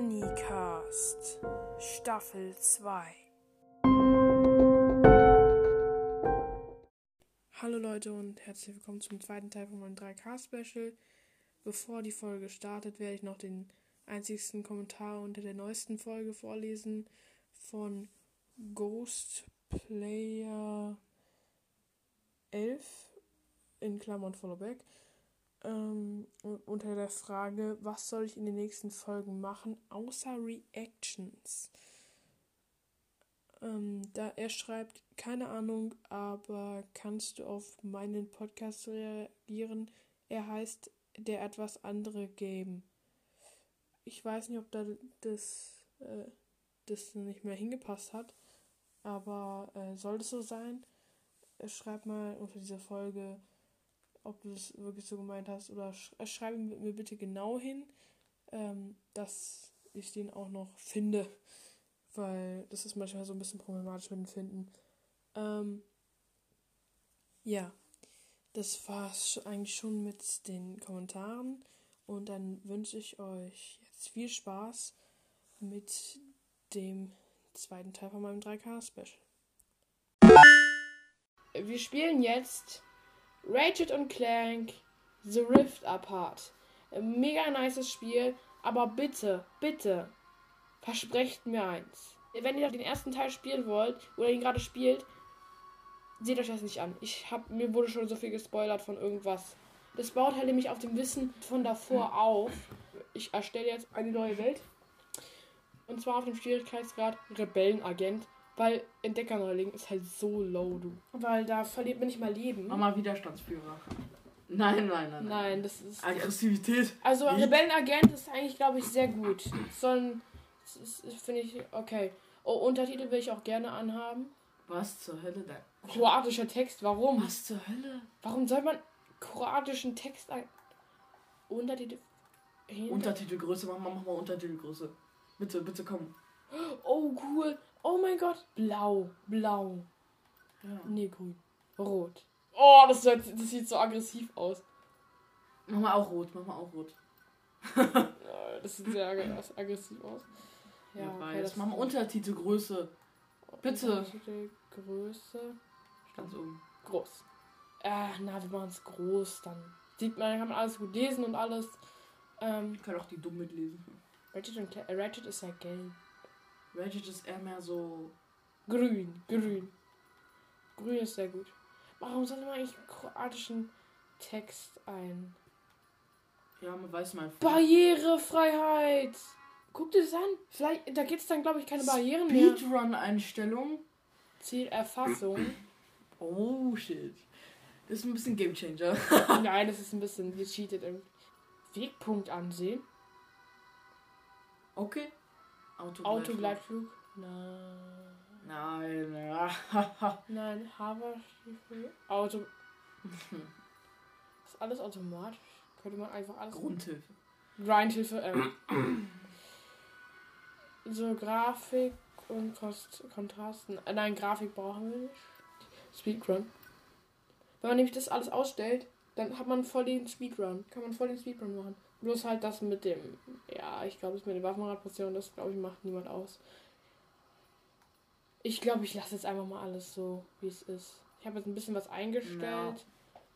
Bonnycast Staffel 2 Hallo Leute und herzlich willkommen zum zweiten Teil von meinem 3K-Special. Bevor die Folge startet, werde ich noch den einzigsten Kommentar unter der neuesten Folge vorlesen von Ghost Player 11 in Klammern Followback ähm, unter der Frage, was soll ich in den nächsten Folgen machen, außer Reactions. Ähm, da er schreibt, keine Ahnung, aber kannst du auf meinen Podcast reagieren? Er heißt der etwas andere Game. Ich weiß nicht, ob da das, äh, das nicht mehr hingepasst hat, aber äh, soll das so sein? Schreib mal unter dieser Folge, ob du es wirklich so gemeint hast oder sch äh, schreibe mir bitte genau hin, ähm, dass ich den auch noch finde, weil das ist manchmal so ein bisschen problematisch mit dem Finden. Ähm, ja, das war es eigentlich schon mit den Kommentaren und dann wünsche ich euch jetzt viel Spaß mit dem zweiten Teil von meinem 3K-Special. Wir spielen jetzt Ratchet und Clank The Rift Apart. Mega nices Spiel, aber bitte, bitte, versprecht mir eins. Wenn ihr den ersten Teil spielen wollt oder ihn gerade spielt, seht euch das nicht an. Ich hab, mir wurde schon so viel gespoilert von irgendwas. Das baut halt nämlich auf dem Wissen von davor auf. Ich erstelle jetzt eine neue Welt. Und zwar auf dem Schwierigkeitsgrad Rebellenagent. Weil Entdeckerneuling ist halt so low, du. Weil da verliert man nicht mal Leben. Mama Widerstandsführer. Nein, nein, nein. Nein, das ist. Aggressivität. Also Rebellenagent ist eigentlich, glaube ich, sehr gut. Sollen. Finde ich okay. Oh, Untertitel will ich auch gerne anhaben. Was zur Hölle denn? Kroatischer Text, warum? Was zur Hölle? Warum soll man kroatischen Text ein. Untertitel. Hinter Untertitelgröße, mach mal, mach mal Untertitelgröße. Bitte, bitte komm. Oh, cool. Oh mein Gott. Blau. Blau. Ja. Nee, grün. Rot. Oh, das, das sieht so aggressiv aus. Mach mal auch rot. Mach mal auch rot. das sieht sehr aggressiv aus. Ja, ja okay, das mach mal Untertitelgröße. Bitte. Untertitelgröße. Ganz oben. Groß. Äh, na, wir machen es groß. Dann sieht man, kann man alles gut lesen und alles. Ähm, ich kann auch die dumm mitlesen. Ratchet, und Cl Ratchet ist ja gelb. Ratchet ist eher mehr so. Grün, grün. Grün ist sehr gut. Warum soll man eigentlich kroatischen Text ein? Ja, man weiß mal. Barrierefreiheit! Guck dir das an. Vielleicht, da gibt es dann, glaube ich, keine Barrieren mehr. Speedrun-Einstellung. Zielerfassung. oh, shit. Das ist ein bisschen Gamechanger. Nein, das ist ein bisschen gecheatet. Wegpunkt ansehen. Okay. Autogleitflug. Nein. Nein. Nein, Haberstiefel. Auto. ist alles automatisch. Könnte man einfach alles. Grundhilfe. Grindhilfe. Ähm. so Grafik und Kost Kontrasten. Äh, nein, Grafik brauchen wir nicht. Speedrun. Wenn man nämlich das alles ausstellt, dann hat man voll den Speedrun. Kann man voll den Speedrun machen. Bloß halt das mit dem, ja, ich glaube, das mit den Waffenradpositionen, das glaube ich macht niemand aus. Ich glaube, ich lasse jetzt einfach mal alles so, wie es ist. Ich habe jetzt ein bisschen was eingestellt ja.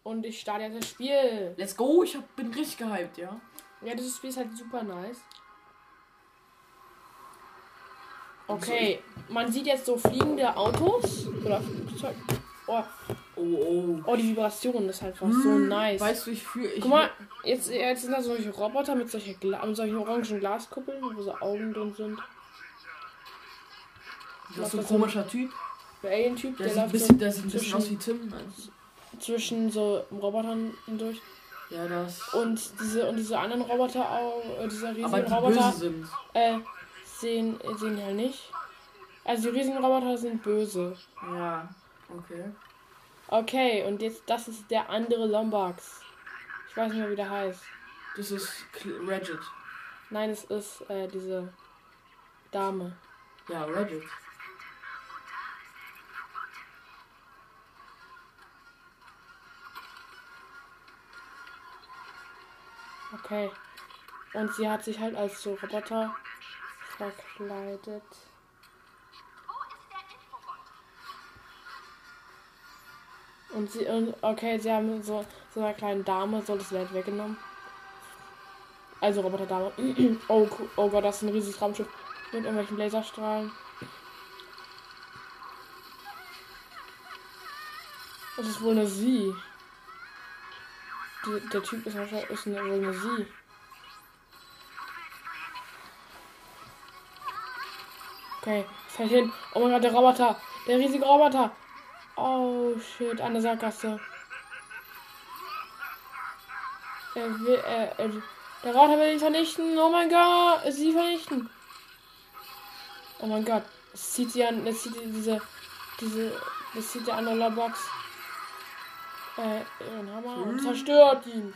und ich starte jetzt das Spiel. Let's go, ich hab, bin richtig gehypt, ja. Ja, das Spiel ist halt super nice. Okay, man sieht jetzt so fliegende Autos oder Flugzeuge. Oh. Oh, oh. Oh, die Vibration ist halt hm, so nice. Weißt du, ich fühle. Guck mal, jetzt, jetzt sind da solche Roboter mit, solche Gla mit solchen orangen Glaskuppeln, wo so Augen drin sind. Das ist so ein komischer Typ. Der Alien-Typ, der, der, läuft bisschen, so der sieht ein bisschen aus wie Tim. Zwischen so Robotern hindurch. Ja, das. Und diese, und diese anderen Roboter auch, äh, diese riesigen Aber die Roboter. Böse sind. Äh, sehen, sehen ja nicht. Also die riesigen Roboter sind böse. Ja. Okay. Okay, und jetzt, das ist der andere Lombax. Ich weiß nicht mehr, wie der heißt. Das ist Regit. Nein, es ist äh, diese Dame. Ja, Regit. Okay. Und sie hat sich halt als so Roboter verkleidet. Und sie, und okay, sie haben so, so einer kleinen Dame so das Welt weggenommen. Also Roboterdame. oh, oh Gott, das ist ein riesiges Raumschiff mit irgendwelchen Laserstrahlen. Das ist wohl eine Sie. Die, der Typ ist wahrscheinlich ist eine, wohl eine Sie. Okay, fällt hin. Oh mein Gott, der Roboter. Der riesige Roboter. Oh shit, eine Sackgasse. Er will, er, er, der Roboter will ihn vernichten. Oh mein Gott, sie vernichten. Oh mein Gott, es zieht sie an, es zieht diese, diese, es zieht der andere Box. Äh, ihren Hammer und zerstört ihn.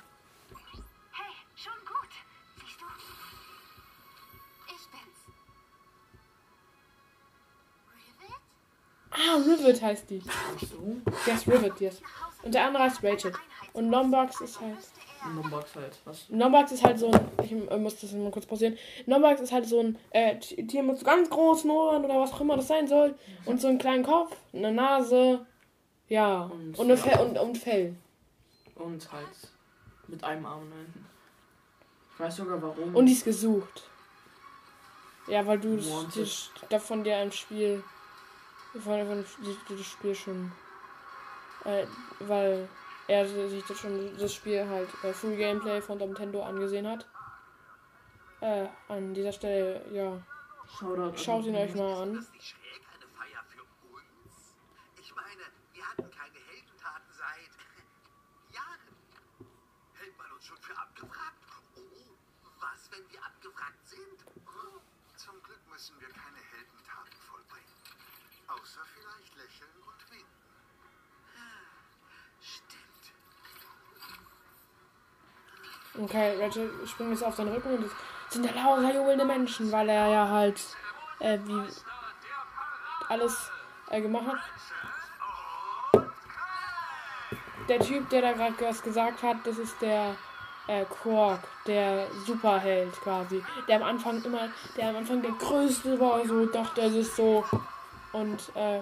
Ah, Rivet heißt die. So. Der ist Rivet, yes. Und der andere heißt Rachel. Und Lombax ist halt. Nombox halt. Was? Nombax ist halt so ein. Ich muss das mal kurz pausieren. Nombax ist halt so ein äh, Tier mit so ganz großen Ohren oder was auch immer das sein soll. Und so einen kleinen Kopf, eine Nase. Ja. Und- Und, Fell, und, und Fell. Und halt mit einem Arm hinten. Ich weiß sogar warum. Und die ist gesucht. Ja, weil du das, davon dir ein Spiel. Von, von die- das Spiel schon. Äh, weil er sich das schon das Spiel halt äh, Free Gameplay von Nintendo angesehen hat. Äh, an dieser Stelle, ja, Shoutout schaut ihn euch mal an. das nicht schräg? Eine Feier für uns? Ich meine, wir hatten keine Heldentaten seit Jahren. Hält man uns schon für abgewrackt? Oh, was, wenn wir abgewrackt sind? Zum Glück müssen wir keine. Außer vielleicht lächeln und winken. Stimmt. Okay, Rachel springt jetzt auf seinen Rücken und es sind ja lauter jubelnde Menschen, weil er ja halt äh, wie alles äh, gemacht hat. Der Typ, der da gerade was gesagt hat, das ist der äh, Quark, der Superheld quasi. Der am Anfang immer, der am Anfang der größte war, so dachte er sich so. Und, äh,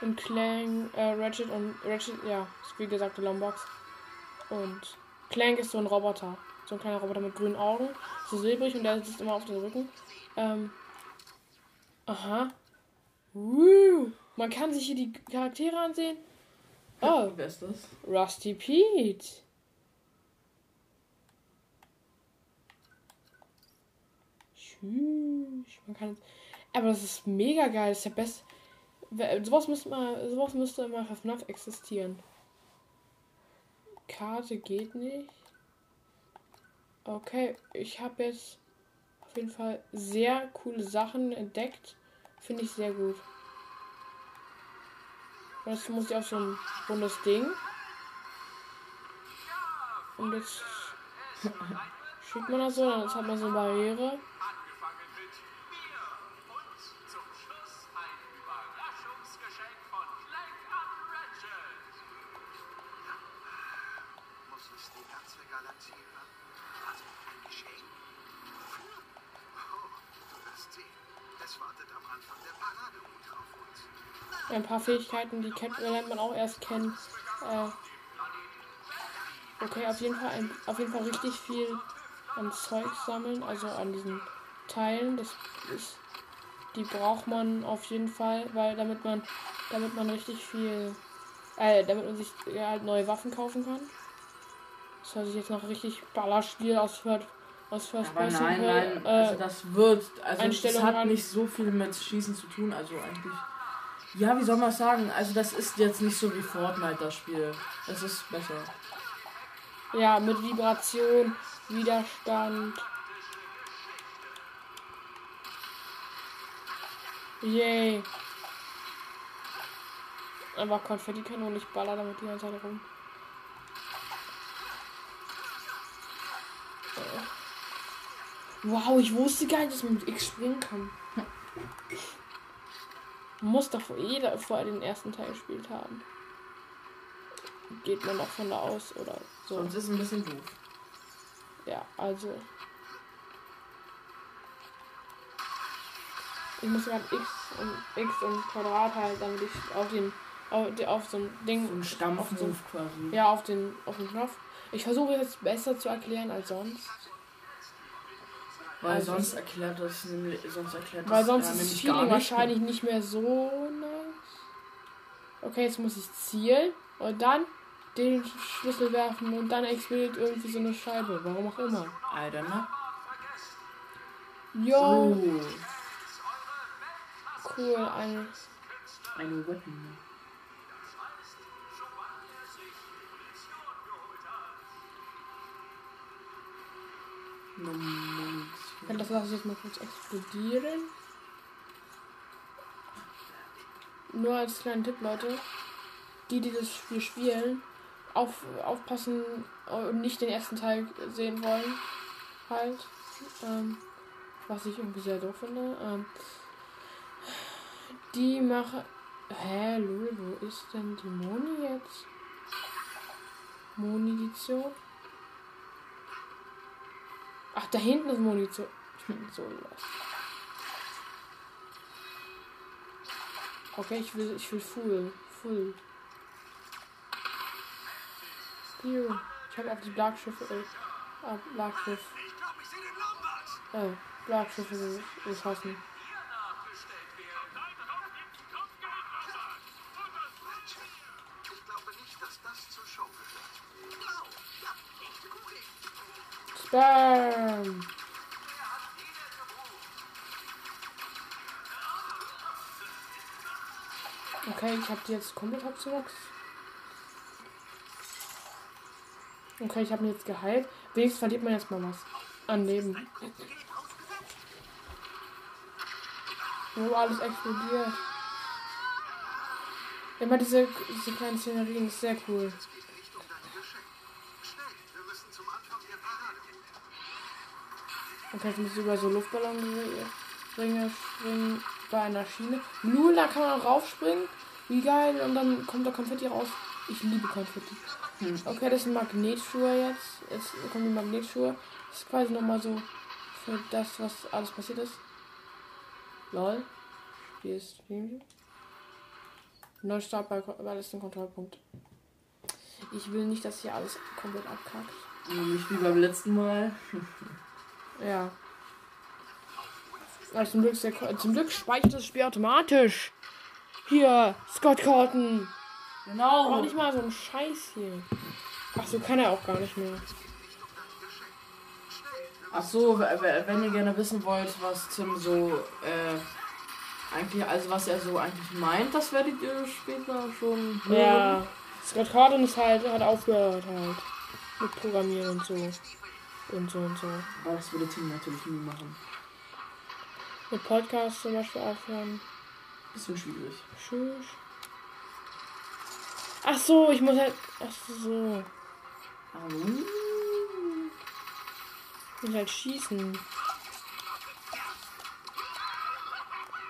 und Clang, äh, Ratchet und Ratchet, ja, wie gesagt der Lombox. Und Clank ist so ein Roboter. So ein kleiner Roboter mit grünen Augen. So silbrig und der sitzt immer auf dem Rücken. Ähm. Aha. Woo. Man kann sich hier die Charaktere ansehen. Oh, Wer ist das? Rusty Pete. Tschüss. Man kann. Aber das ist mega geil. Das ist ja best. Wer- Sowas müsste mal, sowas müsste immer für FNAF existieren. Karte geht nicht. Okay, ich habe jetzt auf jeden Fall sehr coole Sachen entdeckt. Finde ich sehr gut. Jetzt muss ich auf so ein rundes Ding. Und jetzt schiebt man das so, dann hat man so eine Barriere. Paar Fähigkeiten, die kennt, lernt man auch erst kennen. Äh, okay, auf jeden Fall ein, auf jeden Fall richtig viel an Zeug sammeln, also an diesen Teilen. Das ist, die braucht man auf jeden Fall, weil damit man, damit man richtig viel, äh, damit man sich ja, halt neue Waffen kaufen kann. Das hört sich jetzt noch richtig Ballerspiel aus First, aus First Aber Person, nein, nein, äh, also das wird, also das hat an. nicht so viel mit Schießen zu tun, also eigentlich. Ja, wie soll man sagen? Also das ist jetzt nicht so wie Fortnite das Spiel. Es ist besser. Ja, mit Vibration, Widerstand. Yay. Einfach Konfettikanone, ich baller damit die ganze Zeit rum. Äh. Wow, ich wusste gar nicht, dass man mit X springen kann. Muss doch jeder vor den ersten Teil gespielt haben. Geht man doch von da aus oder so. Sonst ist es ein bisschen doof. Ja, also. Ich muss gerade X und X und Quadrat halt, damit ich auf den auf, auf so ein Ding So ein auf Stampfmove den, quasi. ja auf den auf den Knopf. Ich versuche es besser zu erklären als sonst. Weil also- sonst erklärt das nämlich, sonst erklärt Weil das sonst ja, ist nämlich Feeling wahrscheinlich nicht mehr so nice. Okay, jetzt muss ich zielen und dann den Schlüssel werfen und dann explodiert irgendwie so eine Scheibe. Warum auch immer. I don't know. Jo, Oh, cool. Eine, eine Weapon. Moment. Kann das lasse ich jetzt mal kurz explodieren. Nur als kleinen Tipp, Leute. Die, die das Spiel spielen, auf, aufpassen und nicht den ersten Teil sehen wollen. Halt. Ähm, was ich irgendwie sehr doof finde. Ähm, die machen. Hä, Lul, wo ist denn die Moni jetzt? Munition? Ach, da hinten ist Munition. Ich bin so lost. Okay, ich will, ich will full. Full. Hier. Ich habe auf die Bergschiffe, äh, sehe den Lombard. äh, Bergschiffe geschossen. Spam! Okay, ich habe die jetzt komplett abzuwachs. Okay, ich habe ihn jetzt geheilt. Wenigstens verliert man jetzt mal was an Leben. Wo alles explodiert. Immer diese, diese kleinen Szenerien ist sehr cool. Jetzt muss ich über so Luftballon springen, springen bei einer Schiene. Lul, da kann man raufspringen. Wie geil. Und dann kommt da Konfetti raus. Ich liebe Konfetti. Okay, das sind Magnetschuhe jetzt. Jetzt kommen die Magnetschuhe. Das ist quasi nochmal so für das, was alles passiert ist. Lol. Hier ist Spiel. Neustart bei, bei letzten Kontrollpunkt. Ich will nicht, dass hier alles komplett abkackt. Nicht wie beim letzten Mal. Ja. Aber zum Glück, der, zum Glück speichert das Spiel automatisch. Hier, Scott Corton. Genau. Auch nicht mal so ein Scheiß hier. Ach so, kann er auch gar nicht mehr. Ach so, wenn ihr gerne wissen wollt, was Tim so äh, eigentlich, also was er so eigentlich meint, das werdet ihr später schon hören. Ja. Scott Corton ist halt, hat aufgehört halt. Mit Programmieren und so. Und so und so. Aber das würde Tim natürlich nie machen. Mit Podcasts zum Beispiel aufhören. Bisschen schwierig. Tschüss. Ach so, ich muss halt. Ach so. Aber, Ich muss halt schießen.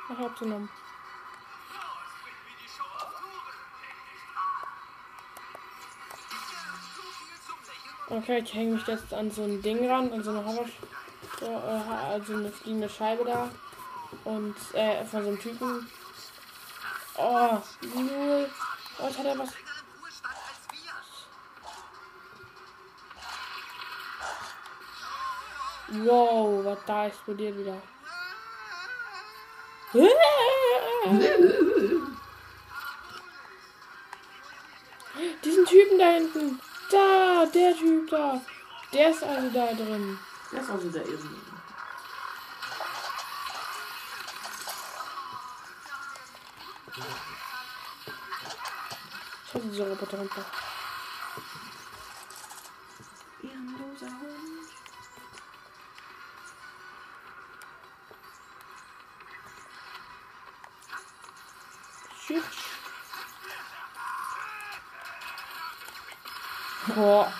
Ach, hab's genommen. Okay, ich hänge mich jetzt an so ein Ding ran, an so eine Hammer, so, äh, also eine fliegende Scheibe da. Und, äh, von so einem Typen. Oh, null. Oh, jetzt hat er was. Wow, was da explodiert wieder. Diesen Typen da hinten. Da, der Typ da. Der ist also da drin. das ist also der Irren. Ich hatte diese Roboter runter. Boah.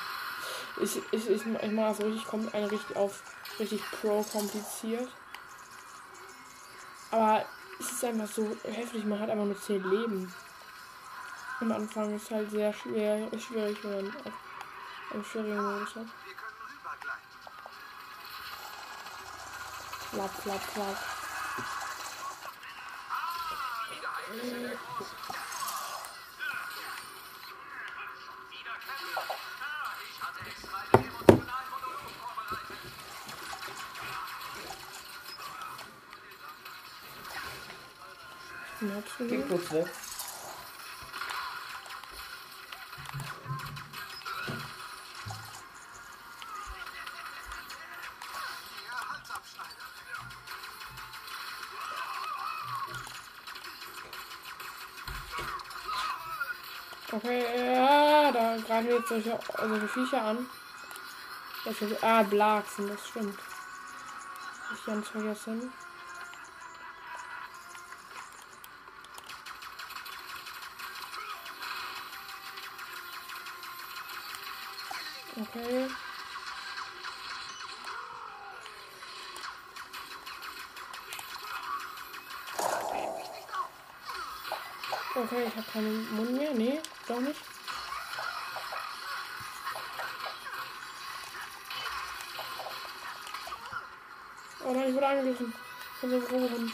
Ich, ich, ich, ich mache das richtig, kom- eine richtig auf richtig pro kompliziert. Aber es ist einfach so heftig, man hat einfach nur 10 Leben. Am Anfang ist halt sehr schwer, schwierig, wenn man einen schwierigen Modus hat. Wir können rübergleiten. Geh kurz weg. Okay, ja, da greifen jetzt solche, solche Viecher an. Welche, ah, Blachsen, das stimmt. Ich ganz vergessen. Okay, ich habe keinen Mund mehr. Nee, doch nicht. Oh nein, ich wurde angegriffen. Von so einem Roboter.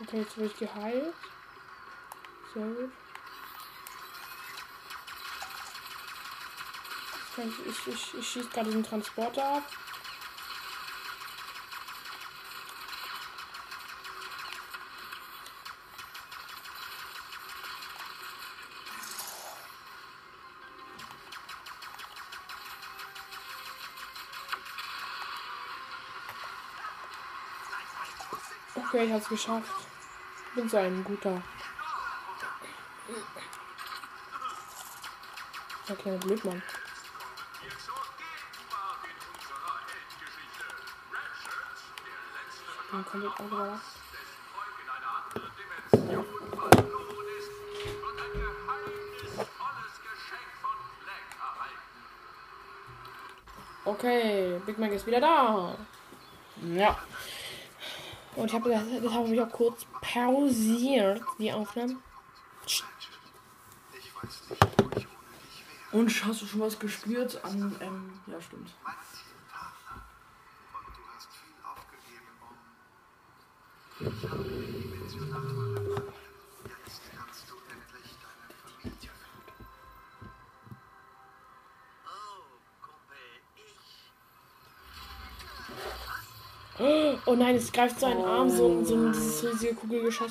Okay, jetzt wurde ich geheilt. Sehr gut. Ich, ich, ich, ich schieße gerade den Transporter ab. Okay, ich hab's geschafft. Bin so ein guter. Der kleine Blödmann. Dann kommt jetzt auch wieder. Okay, Big Mac ist wieder da. Ja. Und ich habe das, das habe ich auch kurz pausiert, die Aufnahmen. Und hast du schon was gespürt an, ähm, ja stimmt. Mein Zielpartner. Und du hast viel aufgegeben, um. Ich habe die dimensionale repariert. Jetzt kannst du endlich deine Familie finden. Oh, Kumpel, ich. Oh nein, es greift so einen Arm, so, so ein dieses riesige Kugelgeschoss.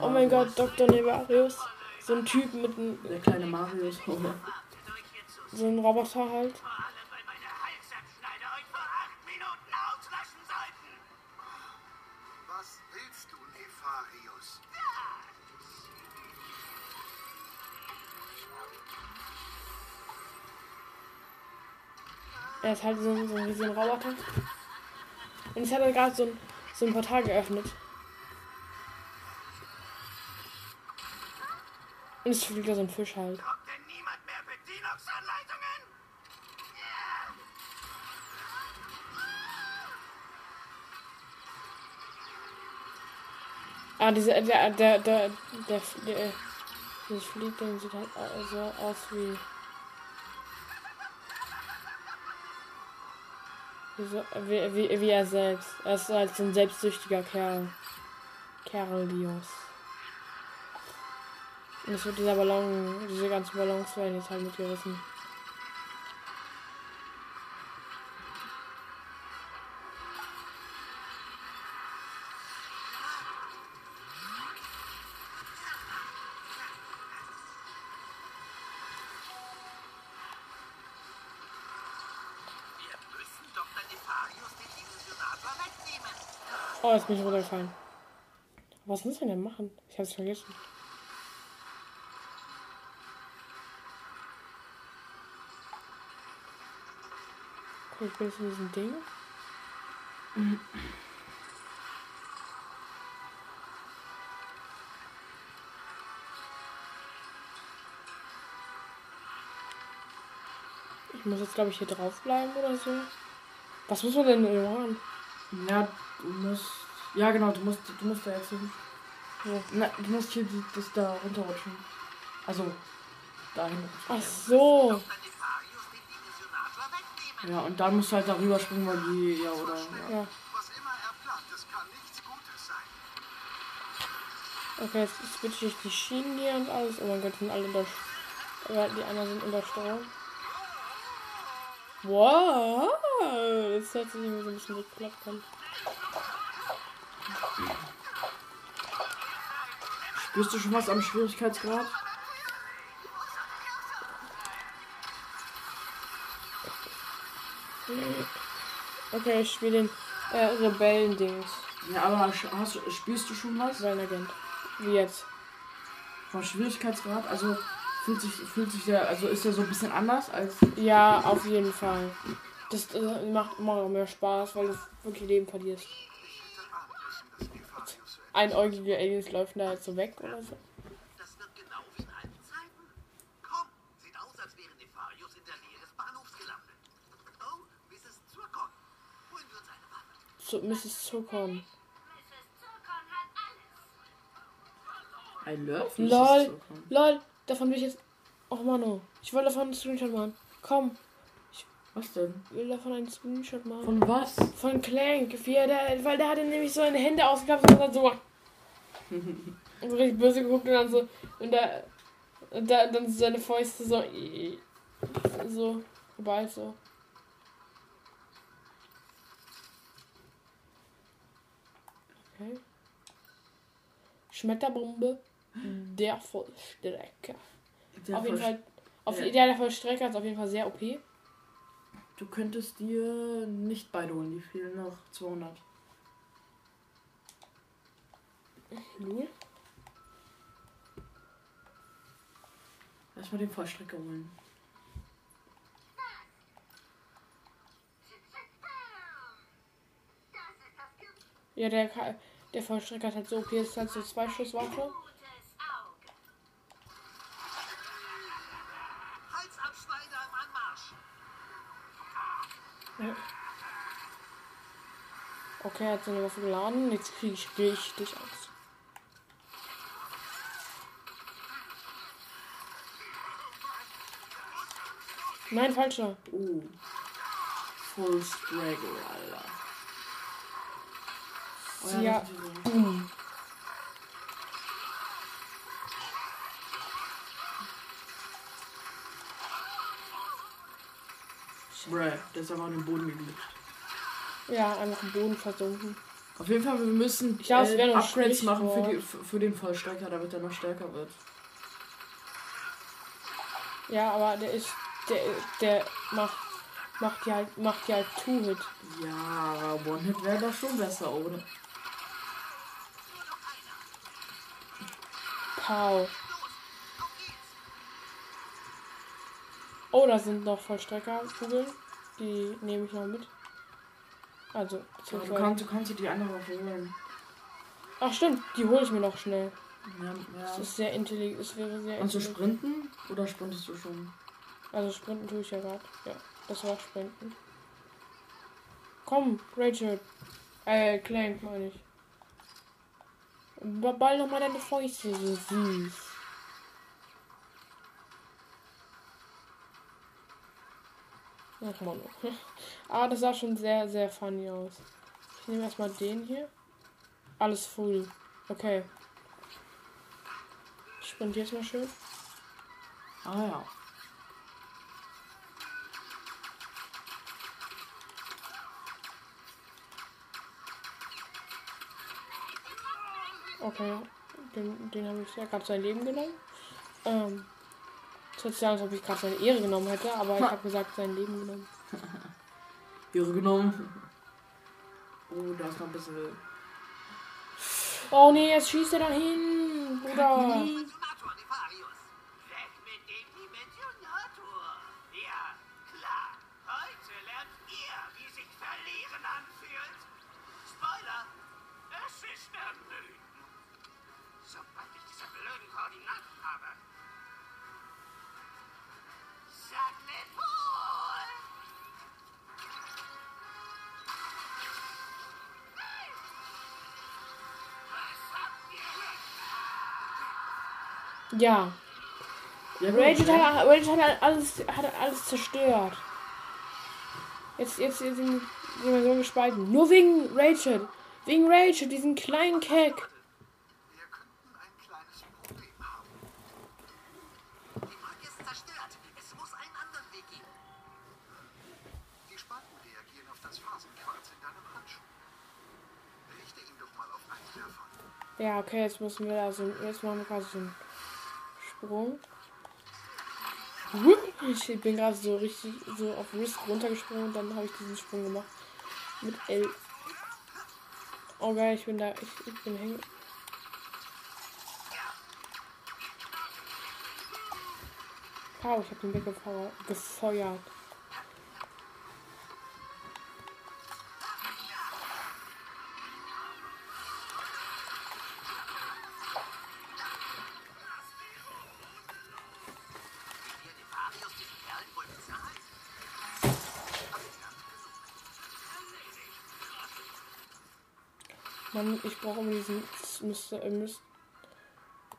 Oh mein Gott, Dr. Nevarius. So ein Typ mit einem, Der kleine Marius. Oh. So einem Roboter halt. vor allem, weil meine Halsabschneider euch vor acht Minuten auslöschen sollten. Was willst du, Nefarius? Er ist halt so, ein- so ein riesiger Roboter. Und jetzt hat er gerade so ein, so ein Portal geöffnet. Und es fliegt da so ein Fisch halt. Kommt denn niemand mehr Bedienungsanleitungen? Ah, diese, der, der, der, der, der, der dieses Fliegding sieht halt au- so aus wie. Wie, so, wie, wie, wie er selbst. Er ist halt so ein selbstsüchtiger Kerl. Kerlios. Und es wird dieser Ballon, diese ganzen Ballons werden jetzt halt mitgerissen. Oh, jetzt bin ich runtergefallen. Was muss man denn machen? Ich hab's vergessen. Okay, ich bin jetzt in diesem Ding. Ich muss jetzt, glaube ich, hier drauf bleiben oder so. Was muss man denn machen? Ja, du musst. Ja genau, du musst du musst da jetzt hin. Ja. Na, du musst hier das da runterrutschen. Also dahin. Ach so. Ja, und dann musst du halt darüber springen, weil die, ja, oder, ja. Okay, jetzt switche ich die Schienen hier und alles. Oh mein Gott, sind alle unter. Ja, die anderen sind unter Steuerung. Wow! Das hört sich irgendwie so ein bisschen geklappt an. Spürst du schon was am Schwierigkeitsgrad? Okay, ich spiele den äh, Rebellen-Dings. Ja, aber hast, du- spürst du schon was? Rebellenagent. Wie jetzt? Vom Schwierigkeitsgrad? Also fühlt sich, fühlt sich der, also ist der so ein bisschen anders als. Ja, auf jeden Fall. Das äh, macht immer mehr Spaß, weil du wirklich Leben verlierst. Einäugige Aliens laufen da jetzt so weg oder so. Das wird genau wie in alten Zeiten. Komm, sieht aus, als wäre Nefarius in der Nähe des Bahnhofs gelandet. Oh, Mrs. Zurkon. Holen wir uns eine Waffe. Zu Mrs. Mrs. Alles. I love Lol, lol, davon will ich jetzt. Och Mano, ich will davon einen Screenshot machen. Komm, Was denn? ich will davon einen Screenshot machen. Von was? Von Clank, er da, weil der hatte nämlich so seine Hände ausgeklappt und hat so. und so richtig böse geguckt und dann so. Und da. Und da, dann so seine Fäuste so. So. Überall so. Okay. Schmetterbombe. Der Vollstrecker. Der auf jeden Fall. Auf, Ja. ja, der Vollstrecker ist auf jeden Fall sehr OP. Du könntest dir nicht beide holen, die fehlen noch 200. Lul. Erstmal den Vollstrecker holen. Ja, der, der Vollstrecker hat halt so OP, ist halt so zwei Schusswaffe. Okay, er hat seine Waffe geladen. Jetzt kriege ich richtig Angst. Nein, falscher. Oh. Full Straggle, Alter. Oh Ja. Boom. Bruh, der ist einfach auf den Boden geglitscht. Ja, einfach im Boden versunken. Auf jeden Fall, wir müssen Ich glaube, es äh, Upgrades machen für, die, für, den Vollstrecker, damit er noch stärker wird. Ja, aber der ist. Der, der macht. Macht die halt. Macht die halt Two-Hit. Ja, aber One-Hit wäre doch schon besser, oder? Pow. Oh, da sind noch Vollstreckerkugeln. Die nehme ich noch mit. Also, Ja, du, kannst, du kannst dir die andere holen. Ach stimmt, die hole ich mir noch schnell. Ja, Das ja. ist sehr intelligent. Es wäre sehr Kannst du intelligent. sprinten oder sprintest du schon? Also sprinten tue ich ja gerade. Ja, das war sprinten. Komm, Rachel. Äh, Clank meine ich. Ba- Ball nochmal deine Fäuste, so süß. Man. Aber das sah schon sehr, sehr funny aus. Ich nehme erstmal den hier. Alles full. Okay. Ich sprint jetzt mal schön. Ah ja. Okay, den, den habe ich ja gerade sein Leben genommen. Ähm, es hört sich an, als ob ich gerade seine Ehre genommen hätte, aber ich Ha. habe gesagt, sein Leben genommen. Ihre genommen. Oh, da ist noch ein bisschen. Oh nee, jetzt schießt er dahin, Bruder. Dimensionator, Ja, Ja, Rachel ne? hat, Rachel hat alles, hat alles zerstört. Jetzt, jetzt, jetzt sind wir so gespalten. Nur wegen Rachel. Wegen Rachel, diesen kleinen Keck. Ja, okay, jetzt müssen wir also. Jetzt machen wir quasi so einen Sprung. Wupp, Ich bin gerade so richtig so auf Risk runtergesprungen und dann habe ich diesen Sprung gemacht. Mit L. Oh geil, ich bin da. Ich, ich bin hängen. Wow, ich habe den weggefeuert. Gefeuert. Mann, ich brauche immer diesen Mr. Äh, Mr.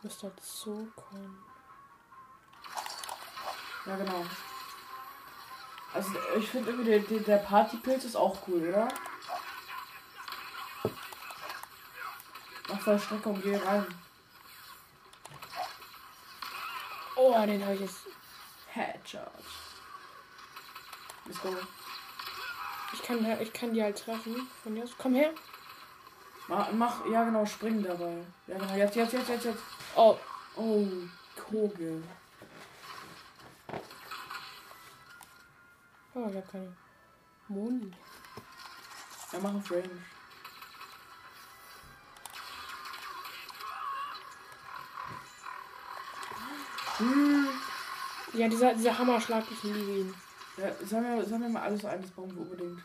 Mr. Zokon. Ja, genau. Also, ich finde irgendwie, der, der, der Partypilz ist auch cool, oder? Mach voll Strecke und geh rein. Oh, den habe ich jetzt. Headshot. Let's go. Ich kann, ich kann die halt treffen. Von jetzt. Komm her. Mach, mach, ja genau, spring dabei. Ja genau, jetzt, jetzt, jetzt, jetzt, jetzt. Oh, Oh, Kogel. oh ich habe keine Moni. Ja, mach auf Range. Ja, dieser, dieser Hammerschlag, ich liebe ihn. Ja, sammeln wir, sammeln wir mal alles ein, das brauchen wir unbedingt.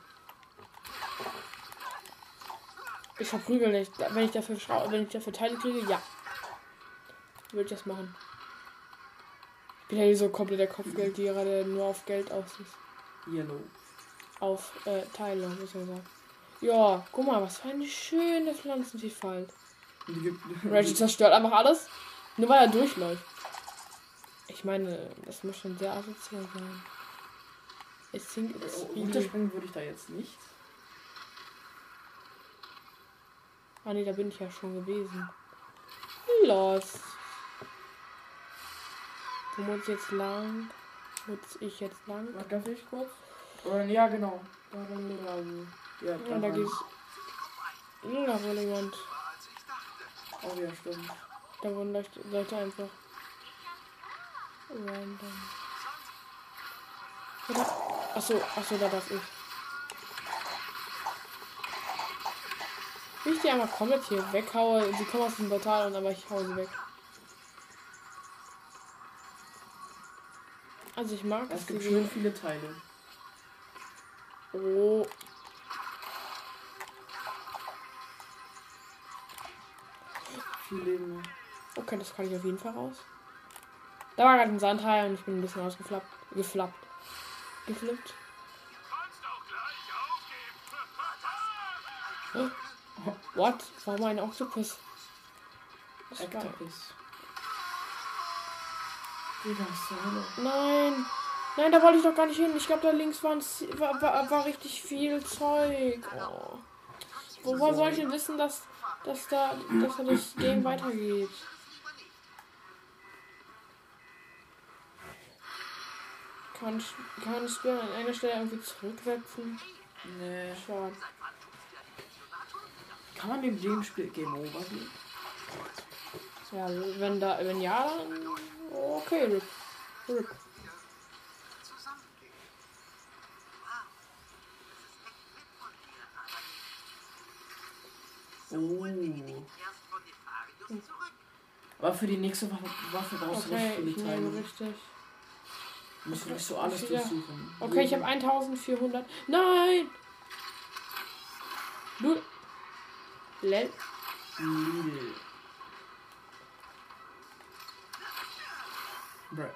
Ich verprügel nicht. Wenn ich dafür, Schrau- wenn ich dafür Teile kriege, ja. Würde ich das machen. Ich bin ja hier so komplett der Kopfgeldjäger, der nur auf Geld aus ist. Yellow. Auf äh, Teile, muss man sagen. Ja, guck mal, was für eine schöne Pflanzenvielfalt. Die. Reggie zerstört einfach alles. Nur weil er durchläuft. Ich meine, das muss schon sehr asozial sein. Ich Oh, really... Runterspringen würde ich da jetzt nicht. Ah ne, da bin ich ja schon gewesen. Los. Wo muss ich jetzt lang? Muss ich jetzt lang? Darf ich kurz? Oder, ja, genau. Da, da, da, da. Ja, da geht's. Da wohl jemand. Oh ja, stimmt. Da wurden Leute, Leute einfach. Random. Oder? Achso, achso, da darf ich. Wie ich die einmal komplett hier weghaue, sie kommen aus dem Portal und aber ich hau sie weg. Also ich mag Es es. gibt schön viele Teile. Oh. Viel Leben. Okay, das kann ich auf jeden Fall raus. Da war gerade ein Sandhai und ich bin ein bisschen ausgeflappt. Geflappt. Geflippt. Kannst auch gleich aufgeben. What? Das ist geil. Octopus. Digga, zur Hölle? Nein. Nein, da wollte ich doch gar nicht hin. Ich glaube, da links war, war, war richtig viel Zeug. Oh. Woher soll ich denn wissen, dass, dass, da, dass da das Game weitergeht? Kann ich, kann ich an einer Stelle irgendwie zurücksetzen? Nee. Schade. Kann man dem dem Spiel Game Over geben? Ja, wenn da, wenn ja, dann okay, Rip. Rip. Oh. Aber für die nächste Waffe, Waffe brauchst du Okay, nicht viele Teile. richtig. Du musst Okay, nicht so alles durchsuchen. Okay, ich habe 1400. Nein! Du. Lel.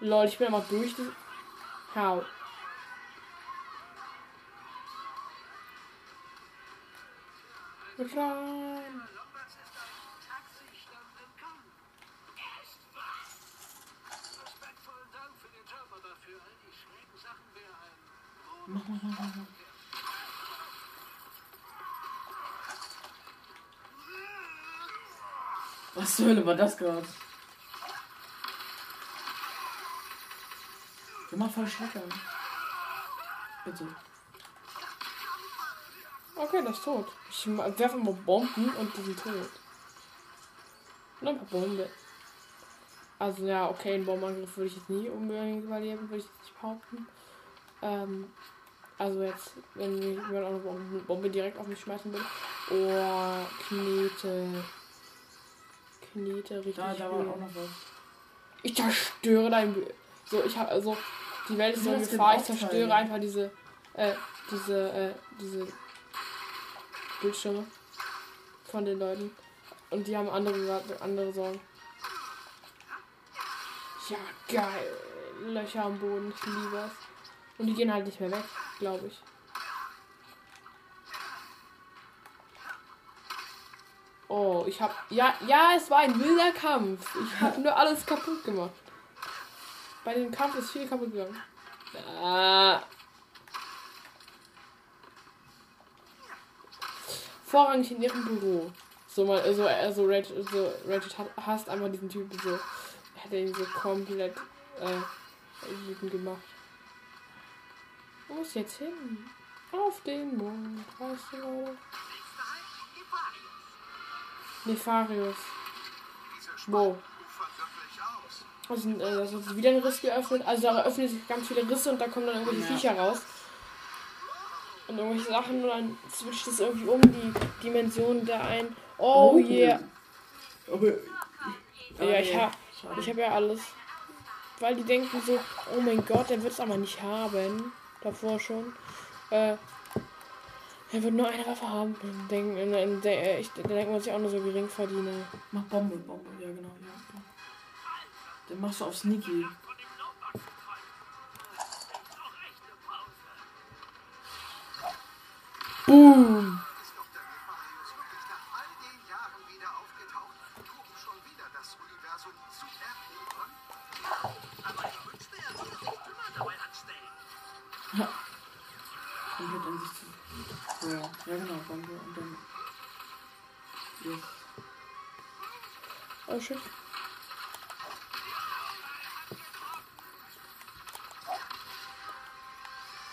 Lol, ich bin einfach durch. How? Rein. Lombards ist einem Taxistand Hölle war das gerade? Geh mal voll Schrecken. Bitte. Okay, das ist tot. Ich werfe mal Bomben und die sind tot. Noch ein paar Bomben. Also ja, okay, einen Bombenangriff würde ich jetzt nie unbedingt überleben, würde ich jetzt nicht behaupten. Ähm, also jetzt, wenn jemand auch eine Bombe, direkt auf mich schmeißen will. Oh, Knete. Knete, richtig. Da, da war auch noch was. Ich zerstöre dein. Bi- So, ich habe also. Die Welt ist so in Gefahr. Ich zerstöre einfach diese. Äh, diese, äh, diese. Bildschirme. Von den Leuten. Und die haben andere, andere Sorgen. Ja, geil. Löcher am Boden. Ich liebe es. Und die gehen halt nicht mehr weg, glaube ich. Oh, ich hab. Ja, ja, es war ein wilder Kampf. Ich habe nur alles kaputt gemacht. Bei dem Kampf ist viel kaputt gegangen. Ah. Vorrangig in ihrem Büro. So mal, also, also Red, so Reddit hat, hasst einfach diesen Typen so. Er hat ihn so komplett äh, gemacht. Wo ich jetzt hin? Auf den Mond. Weißt du? Nefarius. Diese Wo? Spalten ufern wirklich aus. Also, äh, das ist wieder ein Riss geöffnet. Also da öffnen sich ganz viele Risse und da kommen dann irgendwelche Ja. Viecher raus. Und irgendwelche Sachen und dann switcht es irgendwie um die Dimensionen da ein. Oh yeah. Aber. Ja, ich hab, ich hab ja alles. Weil die denken so, oh mein Gott, der wird es aber nicht haben. Davor schon. Äh, er wird nur eine Waffe haben. Dann denken, dann, dann, ich, dann denkt man sich auch nur so gering verdiene. Mach Bombe, Bombe, ja genau, ja. Dann machst du auf Sneaky. Boom! Ja, genau, Bombe und dann. Yes. Oh shit.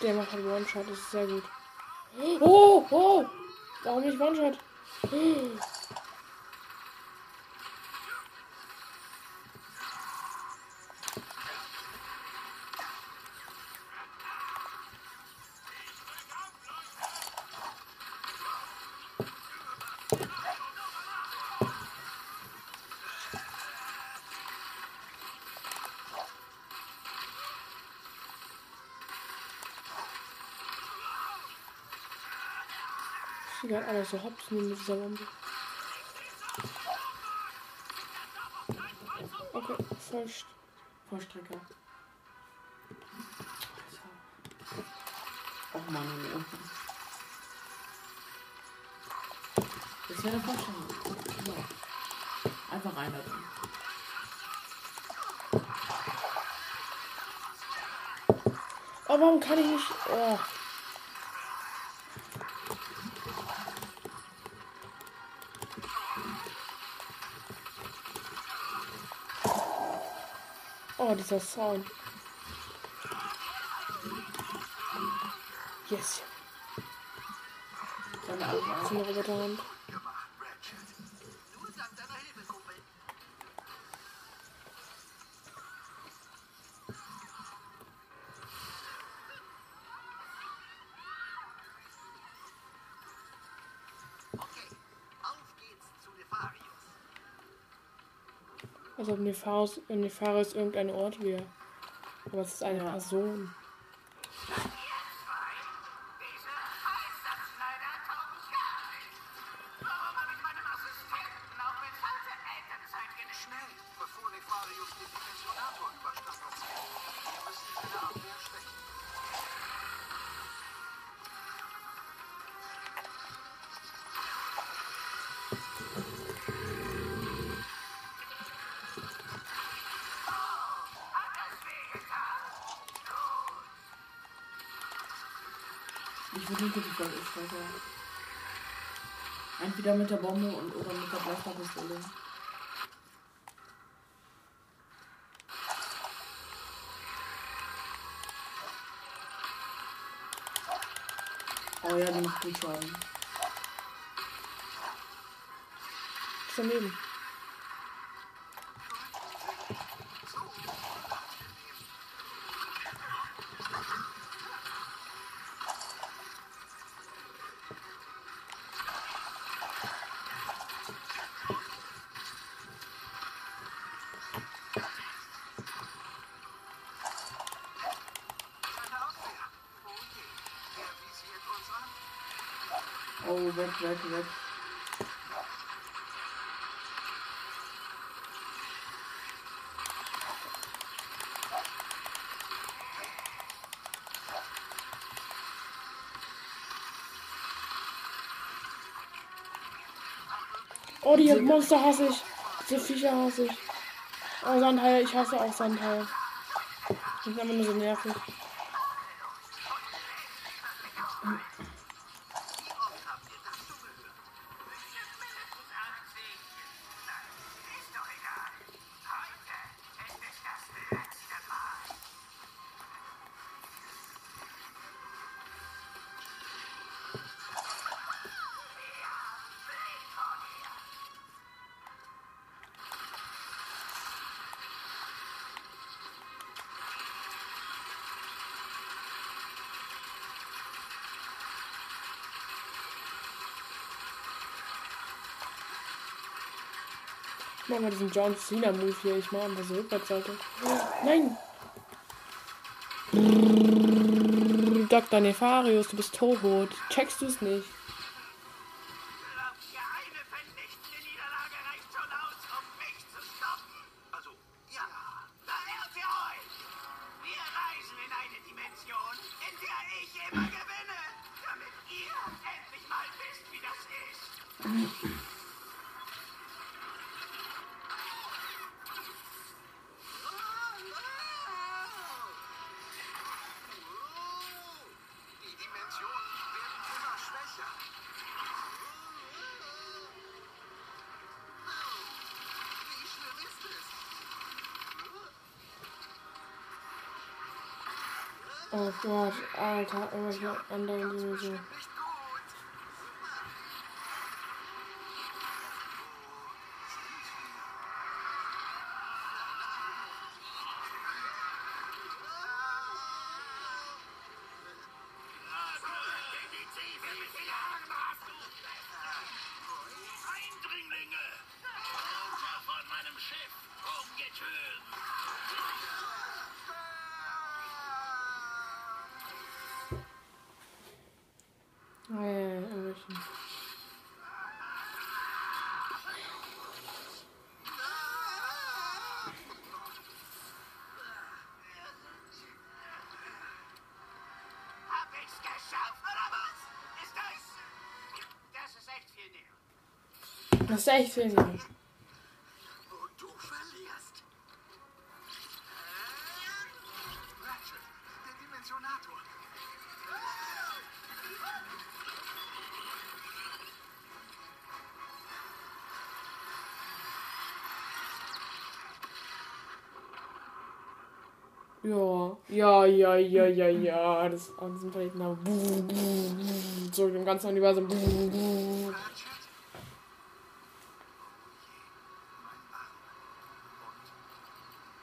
Der macht halt One-Shot, das ist sehr gut. Oh, oh! Warum nicht One-Shot? Werden alle so hops nehmen mit dieser Bombe. Okay, falsch. Vollstrecker. Och Mann, oh. Das wäre der Vollstrecker. Genau. Einfach reinlassen. Oh, warum kann ich nicht. Oh. Dieser Sound. Yes. Seine Augen So eine Roboterhand. Als ob Nefarius, Nefarius irgendein Ort wäre. Aber es ist eine Ja. Person. Punkte, die voll ist, also. Entweder mit der Bombe und oder mit der Bleifachpistole. Oh ja, die macht gut Schaden. Daneben. Weg, weg, weg. Oh, die Monster hasse ich. Diese Viecher hasse ich. Oh, Sandhaie, ich hasse auch Sandhaie. Die sind immer nur so nervig. Mach mal diesen John Cena Move hier. Ich mache das Rückwärtsseite. Nein! Dr. Nefarius, du bist tot. Checkst du es nicht? Oh Gott, Alter, irgendwelche anderen Dinge so. Bestimmt Das ist echt Dimensionator. Ja, ja, ja, ja, ja, ja. Das an diesem Planeten. So im ganzen Universum. Ratchet? Oh je, mein Arm. Und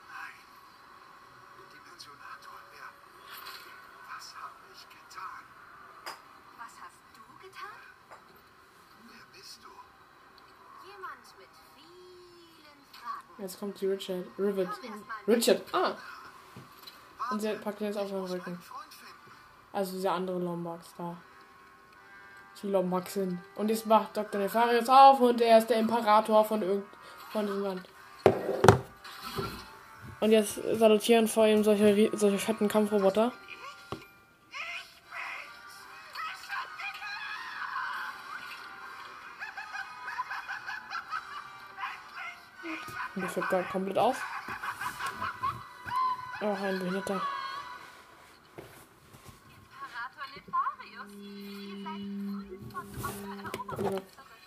nein, der Dimensionator, er... Was habe ich getan? Was hast du getan? Wer bist du? Jemand mit vielen Fragen. Jetzt kommt die Richard. Rivet. Richard. Ah. Und sie packt jetzt auf seinen Rücken. Also dieser andere Lombax da. Die Lombax sind. Und jetzt macht Dr. Nefarius auf und er ist der Imperator von irgend von diesem Land. Und jetzt salutieren vor ihm solche, solche fetten Kampfroboter. Seid früh von eurer Eroberung zurück.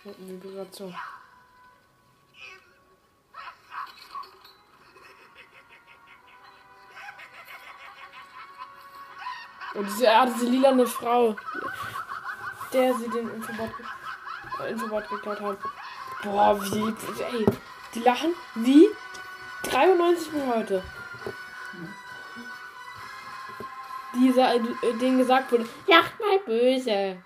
Vibration. Und diese, ah, diese lilane Frau. der sie den Infobot, äh, Infobot geklaut hat. Boah, wie, ey, die lachen wie 93 bis heute. Dieser, äh, denen gesagt wurde, lacht mal böse.